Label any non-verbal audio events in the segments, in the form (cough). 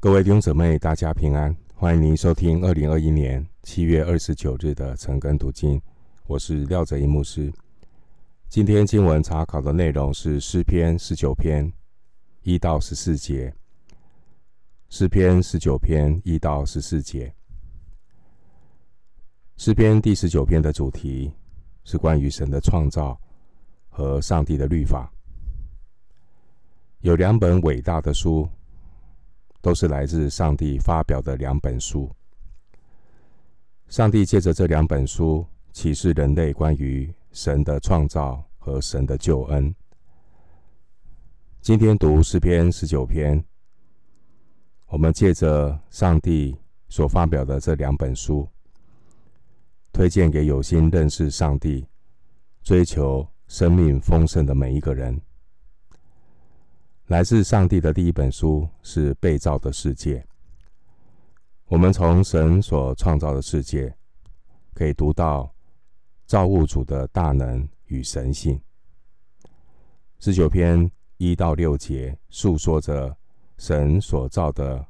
各位弟兄姊妹，大家平安！欢迎您收听二零二一年七月二十九日的晨更读经。我是廖哲一牧师。今天经文查考的内容是诗篇十九篇一到十四节。诗篇十九篇一到十四节。诗篇第十九篇的主题是关于神的创造和上帝的律法。有两本伟大的书。都是来自上帝发表的两本书。上帝借着这两本书启示人类关于神的创造和神的救恩。今天读诗篇十九篇，我们借着上帝所发表的这两本书，推荐给有心认识上帝、追求生命丰盛的每一个人。来自上帝的第一本书是被造的世界。我们从神所创造的世界，可以读到造物主的大能与神性。十九篇一到六节述说着神所造的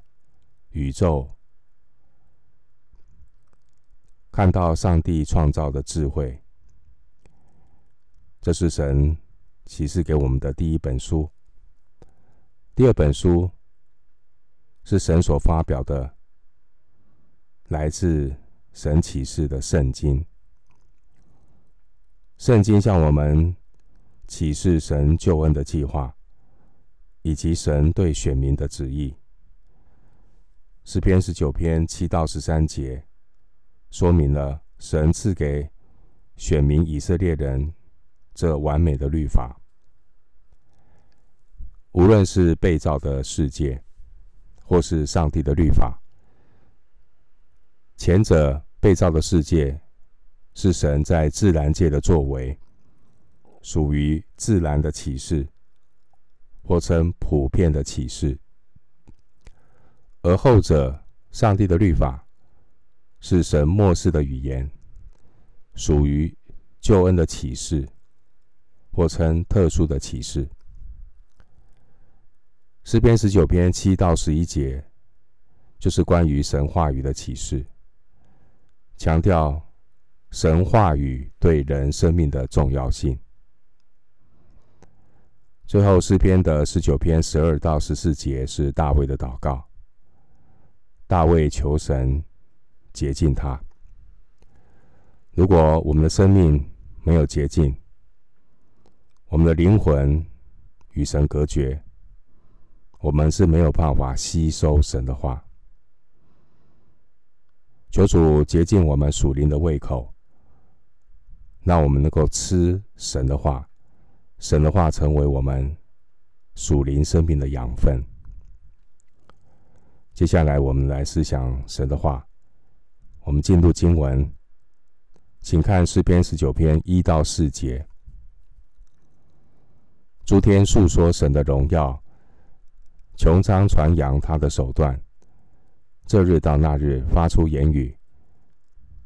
宇宙，看到上帝创造的智慧。这是神启示给我们的第一本书。第二本书是神所发表的，来自神启示的圣经。圣经向我们启示神救恩的计划，以及神对选民的旨意。诗篇十九篇七到十三节，说明了神赐给选民以色列人这完美的律法。无论是被造的世界，或是上帝的律法，前者被造的世界是神在自然界的作为，属于自然的启示，或称普遍的启示；而后者上帝的律法是神默示的语言，属于救恩的启示，或称特殊的启示。诗篇十九篇七到十一节，就是关于神话语的启示，强调神话语对人生命的重要性。最后，诗篇的十九篇十二到十四节是大卫的祷告，大卫求神洁净他。如果我们的生命没有洁净，我们的灵魂与神隔绝。我们是没有办法吸收神的话。求主洁净我们属灵的胃口，让我们能够吃神的话，神的话成为我们属灵生命的养分。接下来，我们来思想神的话。我们进入经文，请看诗篇十九篇一到四节：诸天述说神的荣耀。穹苍传扬他的手段，这日到那日发出言语，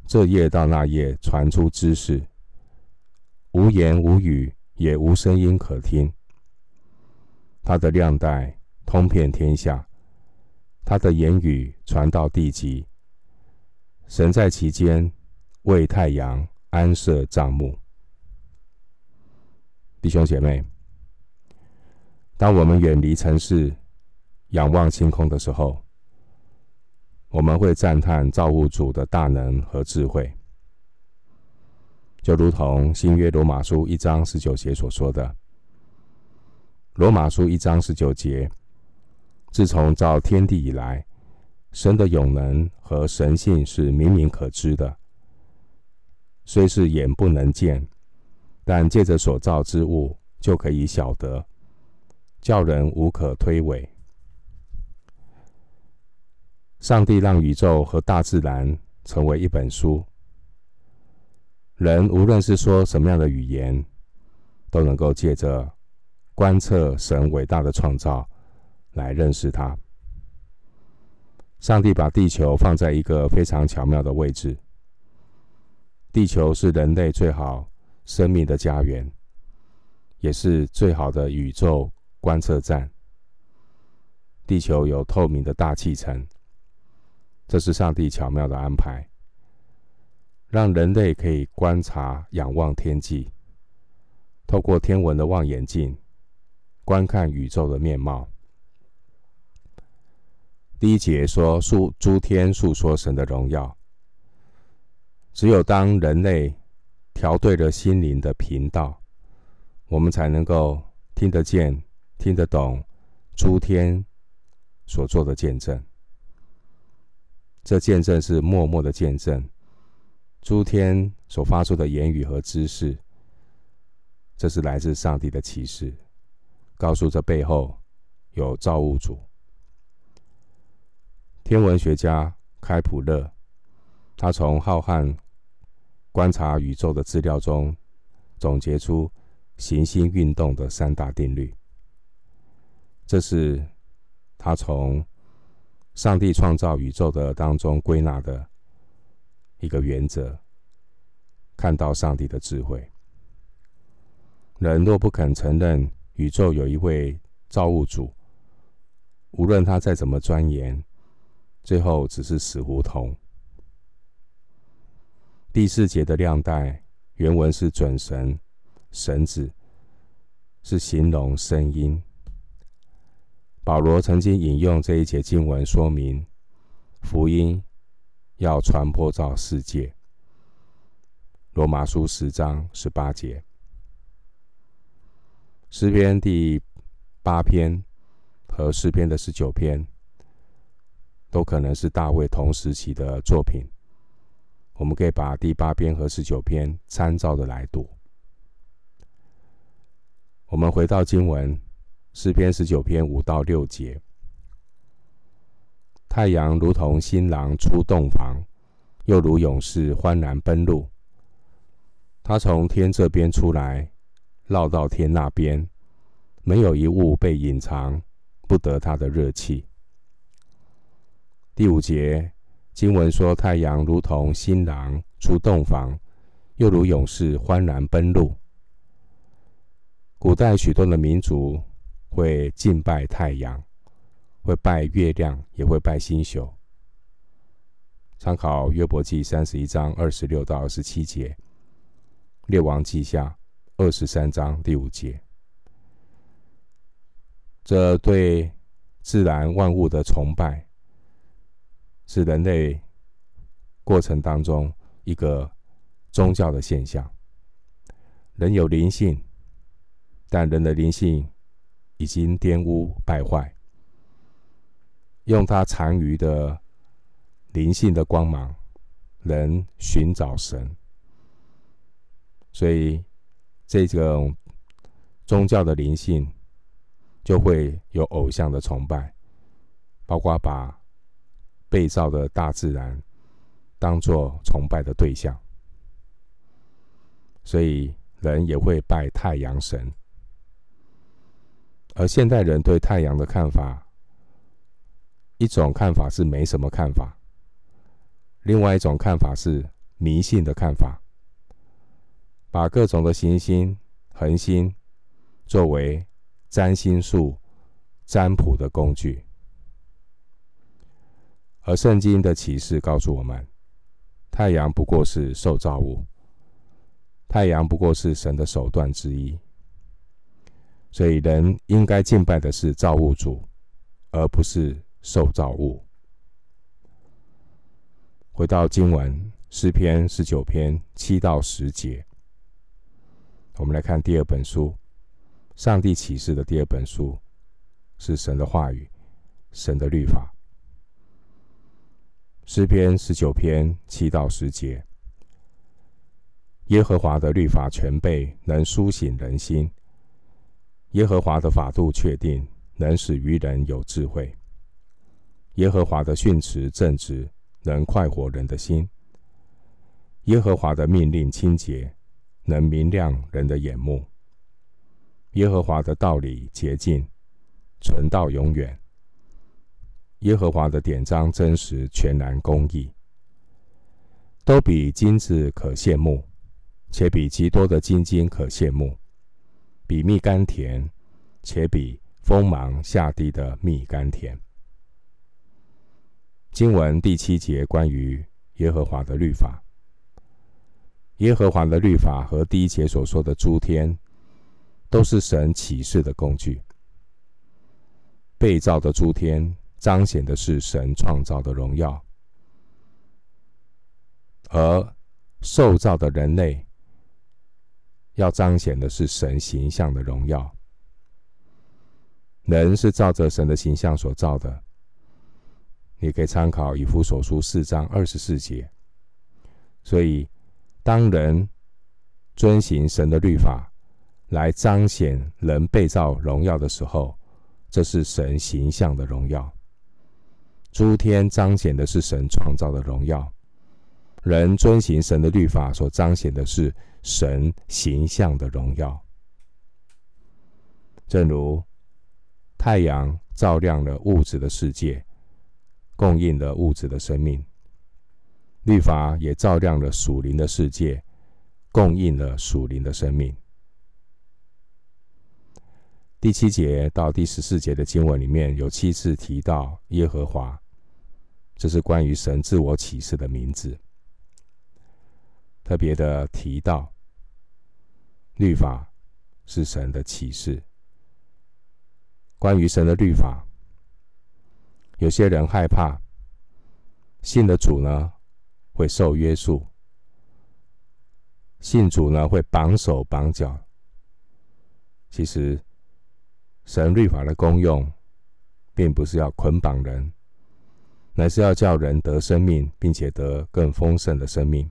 这夜到那夜传出知识，无言无语，也无声音可听。他的量带通遍天下，他的言语传到地极。神在其间为太阳安设帐幕。弟兄姐妹，当我们远离尘世，仰望星空的时候，我们会赞叹造物主的大能和智慧，就如同新约罗马书一章十九节所说的。罗马书一章十九节，自从造天地以来，神的永能和神性是明明可知的，虽是眼不能见，但借着所造之物就可以晓得，叫人无可推诿。上帝让宇宙和大自然成为一本书，人无论是说什么样的语言，都能够借着观测神伟大的创造来认识他。上帝把地球放在一个非常巧妙的位置，地球是人类最好生命的家园，也是最好的宇宙观测站。地球有透明的大气层，这是上帝巧妙的安排，让人类可以观察、仰望天际，透过天文的望远镜观看宇宙的面貌。第一节说：“述诸天述说神的荣耀。”只有当人类调对了心灵的频道，我们才能够听得见、听得懂诸天所做的见证。这见证是默默的见证，诸天所发出的言语和知识，这是来自上帝的启示，告诉这背后有造物主。天文学家开普勒，他从浩瀚观察宇宙的资料中，总结出行星运动的三大定律。这是他从上帝创造宇宙的当中归纳的一个原则，看到上帝的智慧。人若不肯承认宇宙有一位造物主，无论他再怎么钻研，最后只是死胡同。第四节的亮带原文是准神、神子，是形容声音。保罗曾经引用这一节经文说明福音要传播到世界。罗马书十章十八节，诗篇第八篇和诗篇的十九篇都可能是大卫同时期的作品。我们可以把第八篇和十九篇参照的来读。我们回到经文，诗篇十九篇五到六节：太阳如同新郎出洞房，又如勇士欢然奔路。他从天这边出来，绕到天那边，没有一物被隐藏，不得他的热气。第五节。经文说：“太阳如同新郎出洞房，又如勇士欢然奔路。”古代许多的民族会敬拜太阳，会拜月亮，也会拜星宿。参考约伯记三十一章二十六到二十七节，列王记下二十三章第五节。这对自然万物的崇拜。是人类过程当中一个宗教的现象。人有灵性，但人的灵性已经玷污败坏。用他残余的灵性的光芒，人寻找神。所以，这种宗教的灵性就会有偶像的崇拜，包括把。被造的大自然当作崇拜的对象，所以人也会拜太阳神。而现代人对太阳的看法，一种看法是没什么看法，另外一种看法是迷信的看法，把各种的行星、恒星作为占星术、占卜的工具。而圣经的启示告诉我们，太阳不过是受造物，太阳不过是神的手段之一。所以人应该敬拜的是造物主，而不是受造物。回到经文，诗篇十九篇七到十节，我们来看第二本书，上帝启示的第二本书，是神的话语，神的律法。诗篇十九篇七到十节：耶和华的律法全备，能苏醒人心；耶和华的法度确定，能使愚人有智慧；耶和华的训词正直，能快活人的心；耶和华的命令清洁，能明亮人的眼目；耶和华的道理洁净，存到永远。耶和华的典章真实、全然、公义，都比金子可羡慕，且比极多的金金可羡慕；比蜜甘甜，且比锋芒下地的蜜甘甜。经文第七节关于耶和华的律法，耶和华的律法和第一节所说的诸天，都是神启示的工具。被造的诸天彰显的是神创造的荣耀，而受造的人类要彰显的是神形象的荣耀。人是照着神的形象所造的，你可以参考以弗所书四章二十四节。所以，当人遵行神的律法，来彰显人被造荣耀的时候，这是神形象的荣耀。诸天彰显的是神创造的荣耀，人遵行神的律法所彰显的是神形象的荣耀。正如。太阳照亮了物质的世界，供应了物质的生命；律法也照亮了属灵的世界，供应了属灵的生命。第七节到第十四节的经文里面有七次提到耶和华，这是关于神自我启示的名字。特别的提到，律法是神的启示。关于神的律法，有些人害怕信的主呢会受约束，信主呢会绑手绑脚。其实，神律法的功用，并不是要捆绑人，乃是要叫人得生命，并且得更丰盛的生命。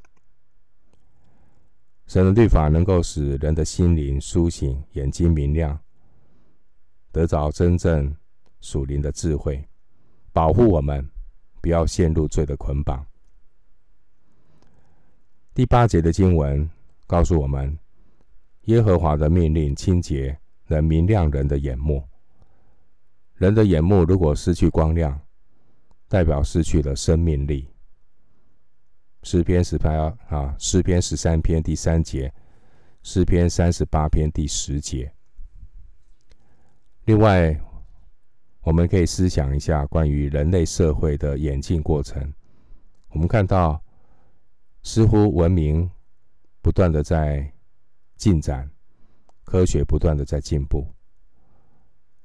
神的律法能够使人的心灵苏醒，眼睛明亮。得着真正属灵的智慧，保护我们不要陷入罪的捆绑。第八节的经文告诉我们，耶和华的命令清洁，能明亮人的眼目。人的眼目如果失去光亮，代表失去了生命力。诗篇十篇啊，诗篇十三篇第三节，诗篇三十八篇第十节。另外，我们可以思想一下关于人类社会的演进过程。我们看到，似乎文明不断的在进展，科学不断的在进步，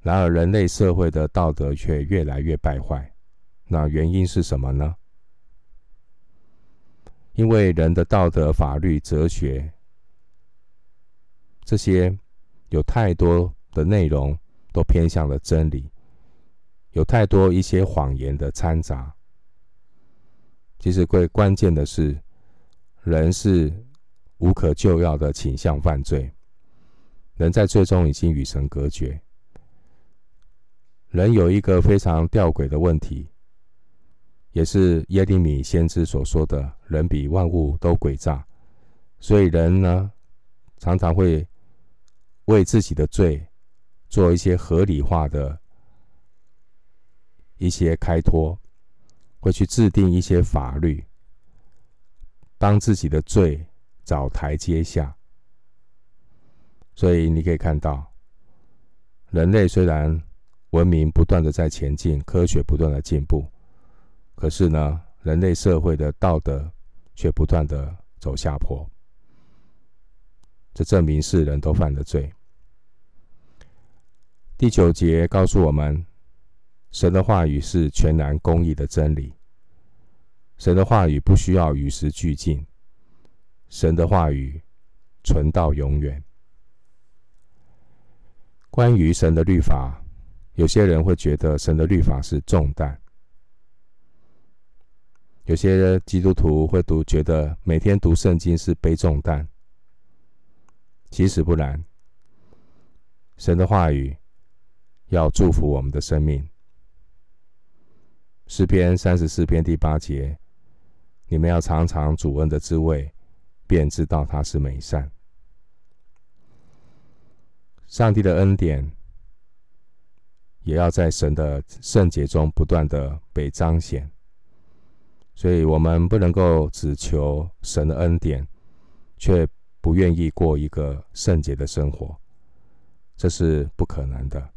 然而人类社会的道德却越来越败坏。那原因是什么呢？因为人的道德、法律、哲学这些有太多的内容。都偏向了真理，有太多一些谎言的掺杂。其实最关键的是，人是无可救药的倾向犯罪，人在最终已经与神隔绝。人有一个非常吊诡的问题，也是耶利米先知所说的：“人比万物都诡诈。”所以人呢，常常会为自己的罪。做一些合理化的一些开脱，会去制定一些法律，帮自己的罪找台阶下。所以你可以看到，人类虽然文明不断的在前进，科学不断的进步，可是呢，人类社会的道德却不断的走下坡。这证明世人都犯了罪。第九节告诉我们，神的话语是全然公义的真理。神的话语不需要与时俱进，神的话语存到永远。关于神的律法，有些人会觉得神的律法是重担，有些基督徒会读觉得每天读圣经是背重担。其实不然，神的话语。要祝福我们的生命。诗篇三十四篇第八节，你们要尝尝主恩的滋味，便知道他是美善。上帝的恩典也要在神的圣洁中不断的被彰显，所以我们不能够只求神的恩典，却不愿意过一个圣洁的生活，这是不可能的。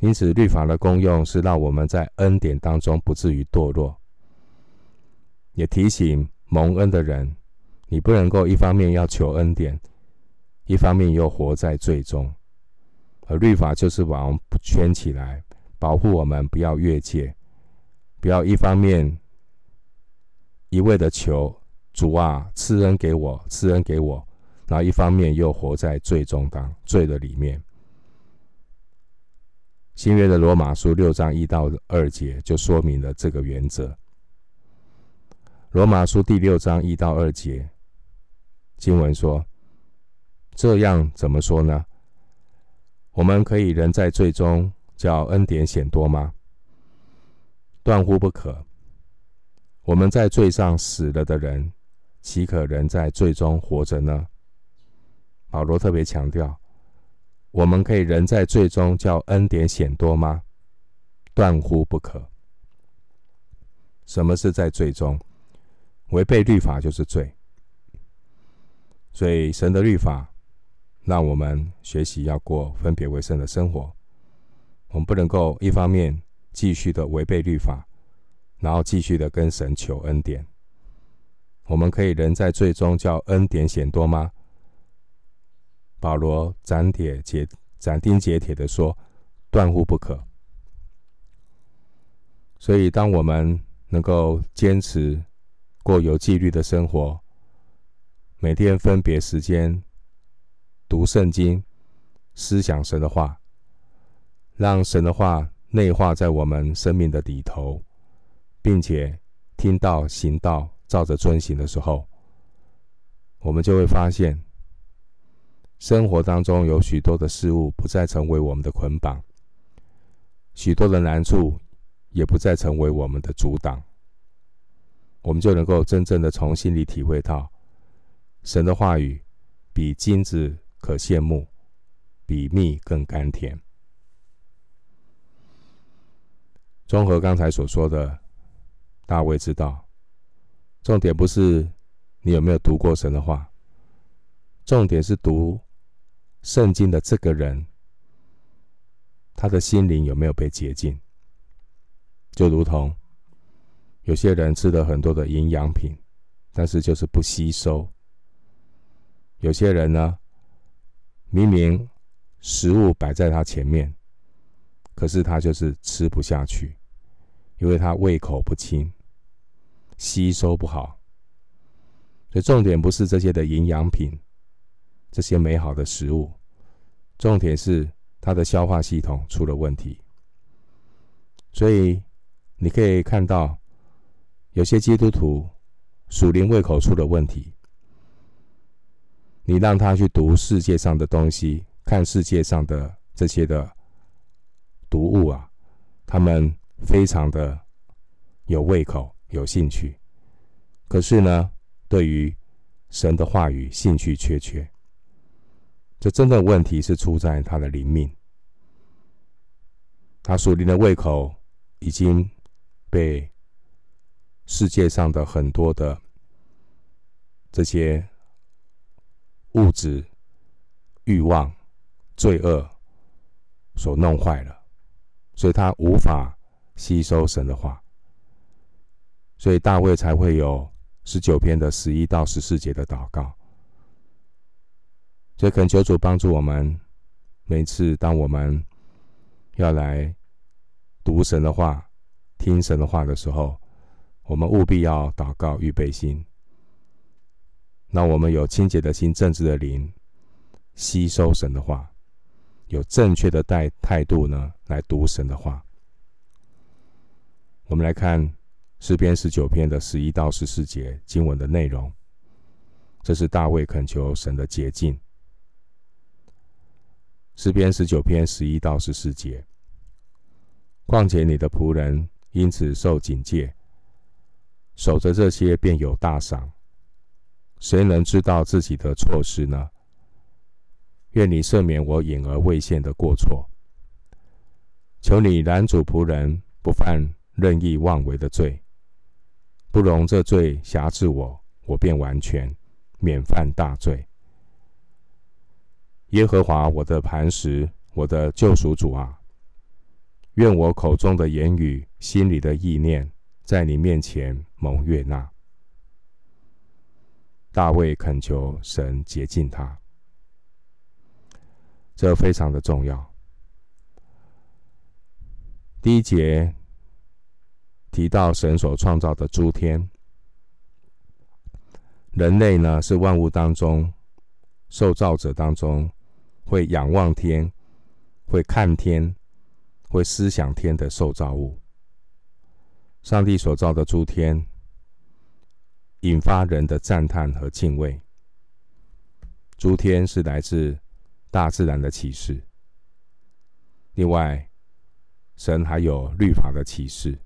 因此，律法的功用是让我们在恩典当中不至于堕落，也提醒蒙恩的人，你不能够一方面要求恩典，一方面又活在罪中。而律法就是把我们圈起来，保护我们不要越界，不要一方面一味的求主啊赐恩给我，赐恩给我，然后一方面又活在罪中当罪的里面。新约的罗马书六章一到二节就说明了这个原则。罗马书第六章一到二节经文说：“这样怎么说呢？我们可以人在罪中，叫恩典显多吗？断乎不可。我们在罪上死了的人，岂可仍在罪中活着呢？”保罗特别强调。我们可以仍在罪中，叫恩典显多吗？断乎不可。什么是在罪中？违背律法就是罪。所以神的律法让我们学习要过分别为圣的生活。我们不能够一方面继续的违背律法，然后继续的跟神求恩典。我们可以人在罪中，叫恩典显多吗？保罗斩铁截斩钉截铁的说：“断乎不可。”所以，当我们能够坚持过有纪律的生活，每天分别时间读圣经、思想神的话，让神的话内化在我们生命的里头，并且听到、行道、照着遵行的时候，我们就会发现。生活当中有许多的事物不再成为我们的捆绑，许多的难处也不再成为我们的阻挡，我们就能够真正的从心里体会到，神的话语比金子可羡慕，比蜜更甘甜。综合刚才所说的，大卫知道，重点不是你有没有读过神的话，重点是读。圣经的这个人，他的心灵有没有被洁净？就如同有些人吃了很多的营养品，但是就是不吸收；有些人呢，明明食物摆在他前面，可是他就是吃不下去，因为他胃口不清，吸收不好。所以重点不是这些的营养品。这些美好的食物，重点是它的消化系统出了问题。所以你可以看到，有些基督徒属灵胃口出了问题。你让他去读世界上的东西，看世界上的这些的读物啊，他们非常的有胃口、有兴趣。可是呢，对于神的话语兴趣缺缺。这真的问题是出在他的灵命，他属灵的胃口已经被世界上的很多的这些物质、欲望、罪恶所弄坏了，所以他无法吸收神的话，所以大卫才会有十九篇的十一到十四节的祷告。所以，恳求主帮助我们。每次当我们要来读神的话、听神的话的时候，我们务必要祷告、预备心。那我们有清洁的心、正直的灵，吸收神的话，有正确的态态度呢，来读神的话。我们来看诗篇十九篇的十一到十四节经文的内容。这是大卫恳求神的捷径。诗篇十九篇十一到十四节。况且你的仆人因此受警戒，守着这些便有大赏。谁能知道自己的错事呢？愿你赦免我隐而未现的过错。求你拦阻仆人不犯任意妄为的罪，不容这罪辖制我，我便完全免犯大罪。耶和华我的磐石，我的救赎主啊，愿我口中的言语、心里的意念，在你面前蒙悦纳。大卫恳求神洁净他，这非常的重要。第一节提到神所创造的诸天，人类呢是万物当中受造者当中会仰望天、会看天、会思想天的受造物。上帝所造的诸天，引发人的赞叹和敬畏。诸天是来自大自然的启示。另外，神还有律法的启示。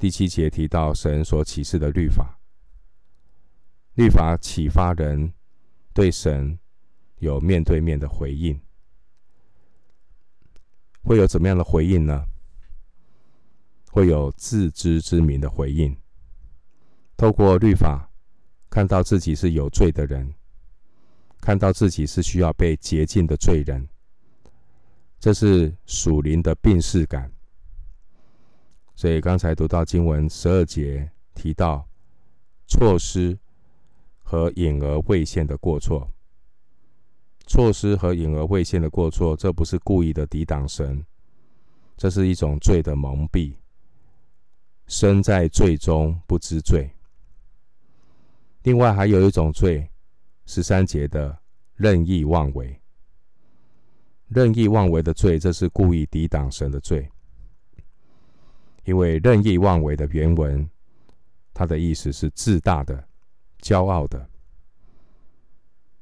第七节提到神所启示的律法，律法启发人对神有面对面的回应。会有怎么样的回应呢？会有自知之明的回应。透过律法，看到自己是有罪的人，看到自己是需要被洁净的罪人，这是属灵的病逝感。所以刚才读到经文十二节提到错失和隐而未现的过错，错失和隐而未现的过错，这不是故意的抵挡神，这是一种罪的蒙蔽，身在罪中不知罪。另外还有一种罪，十三节的任意妄为。任意妄为的罪，这是故意抵挡神的罪。因为任意妄为的原文，它的意思是自大的、骄傲的。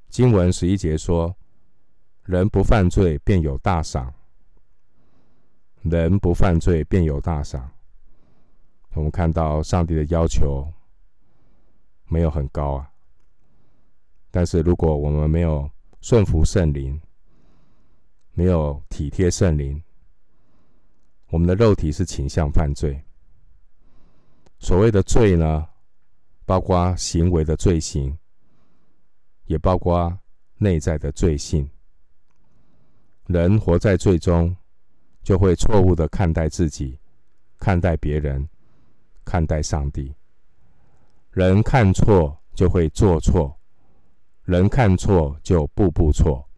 经文十一节说：“人不犯罪，便有大赏。”人不犯罪，便有大赏。我们看到上帝的要求。没有很高啊，但是如果我们没有顺服圣灵，没有体贴圣灵，我们的肉体是倾向犯罪。所谓的罪呢，包括行为的罪行，也包括内在的罪性。人活在罪中，就会错误的看待自己，看待别人，看待上帝。人看错就会做错，人看错就步步错。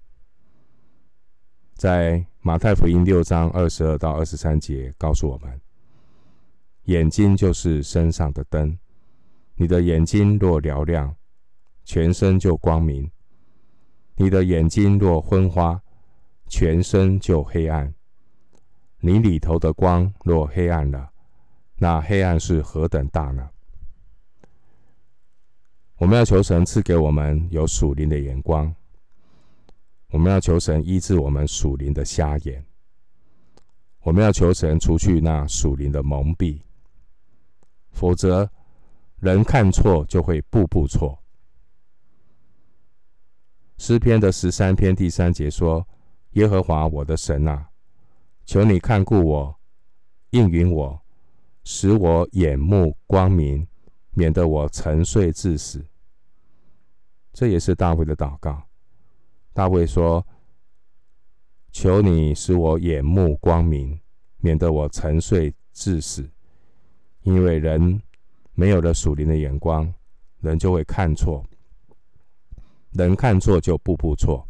在马太福音六章二十二到二十三节告诉我们：眼睛就是身上的灯，你的眼睛若嘹亮，全身就光明；你的眼睛若昏花，全身就黑暗。你里头的光若黑暗了，那黑暗是何等大呢？我们要求神赐给我们有属灵的眼光，我们要求神医治我们属灵的瞎眼，我们要求神除去那属灵的蒙蔽，否则人看错就会步步错。诗篇的十三篇第三节说：“耶和华我的神啊，求你看顾我，应允我，使我眼目光明，免得我沉睡至死。”这也是大卫的祷告。大卫说：“求你使我眼目光明，免得我沉睡至死。因为人没有了属灵的眼光，人就会看错。人看错就步步错。”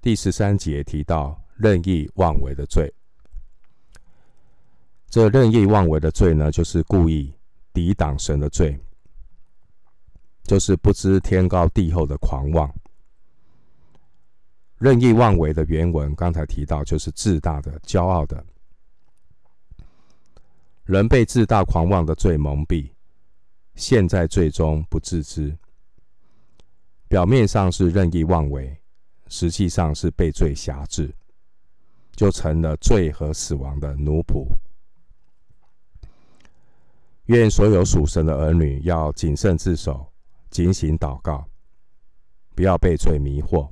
第十三节提到任意妄为的罪。这任意妄为的罪呢，就是故意。抵挡神的罪，就是不知天高地厚的狂妄。任意妄为的原文，刚才提到就是自大的、骄傲的。人被自大狂妄的罪蒙蔽，陷在罪中不自知。表面上是任意妄为，实际上是被罪辖制，就成了罪和死亡的奴仆。愿所有属神的儿女要谨慎自守，警醒祷告，不要被罪迷惑，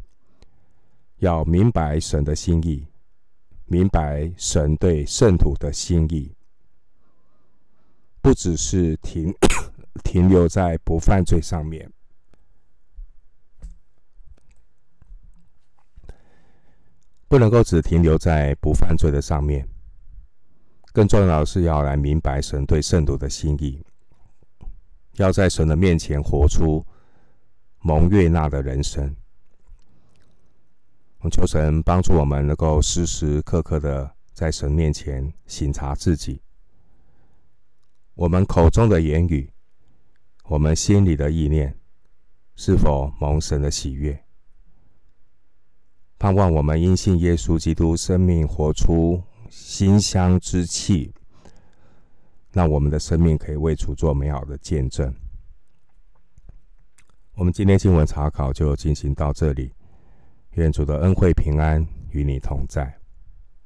要明白神的心意，明白神对圣徒的心意，不只是停 (coughs) 停留在不犯罪上面，不能够只停留在不犯罪的上面，更重要的是要来明白神对圣徒的心意，要在神的面前活出蒙悦纳的人生。求神帮助我们，能够时时刻刻的在神面前省察自己，我们口中的言语，我们心里的意念，是否蒙神的喜悦？盼望我们因信耶稣基督，生命活出馨香之气，那我们的生命可以为主做美好的见证。我们今天经文查考就进行到这里。愿主的恩惠平安与你同在。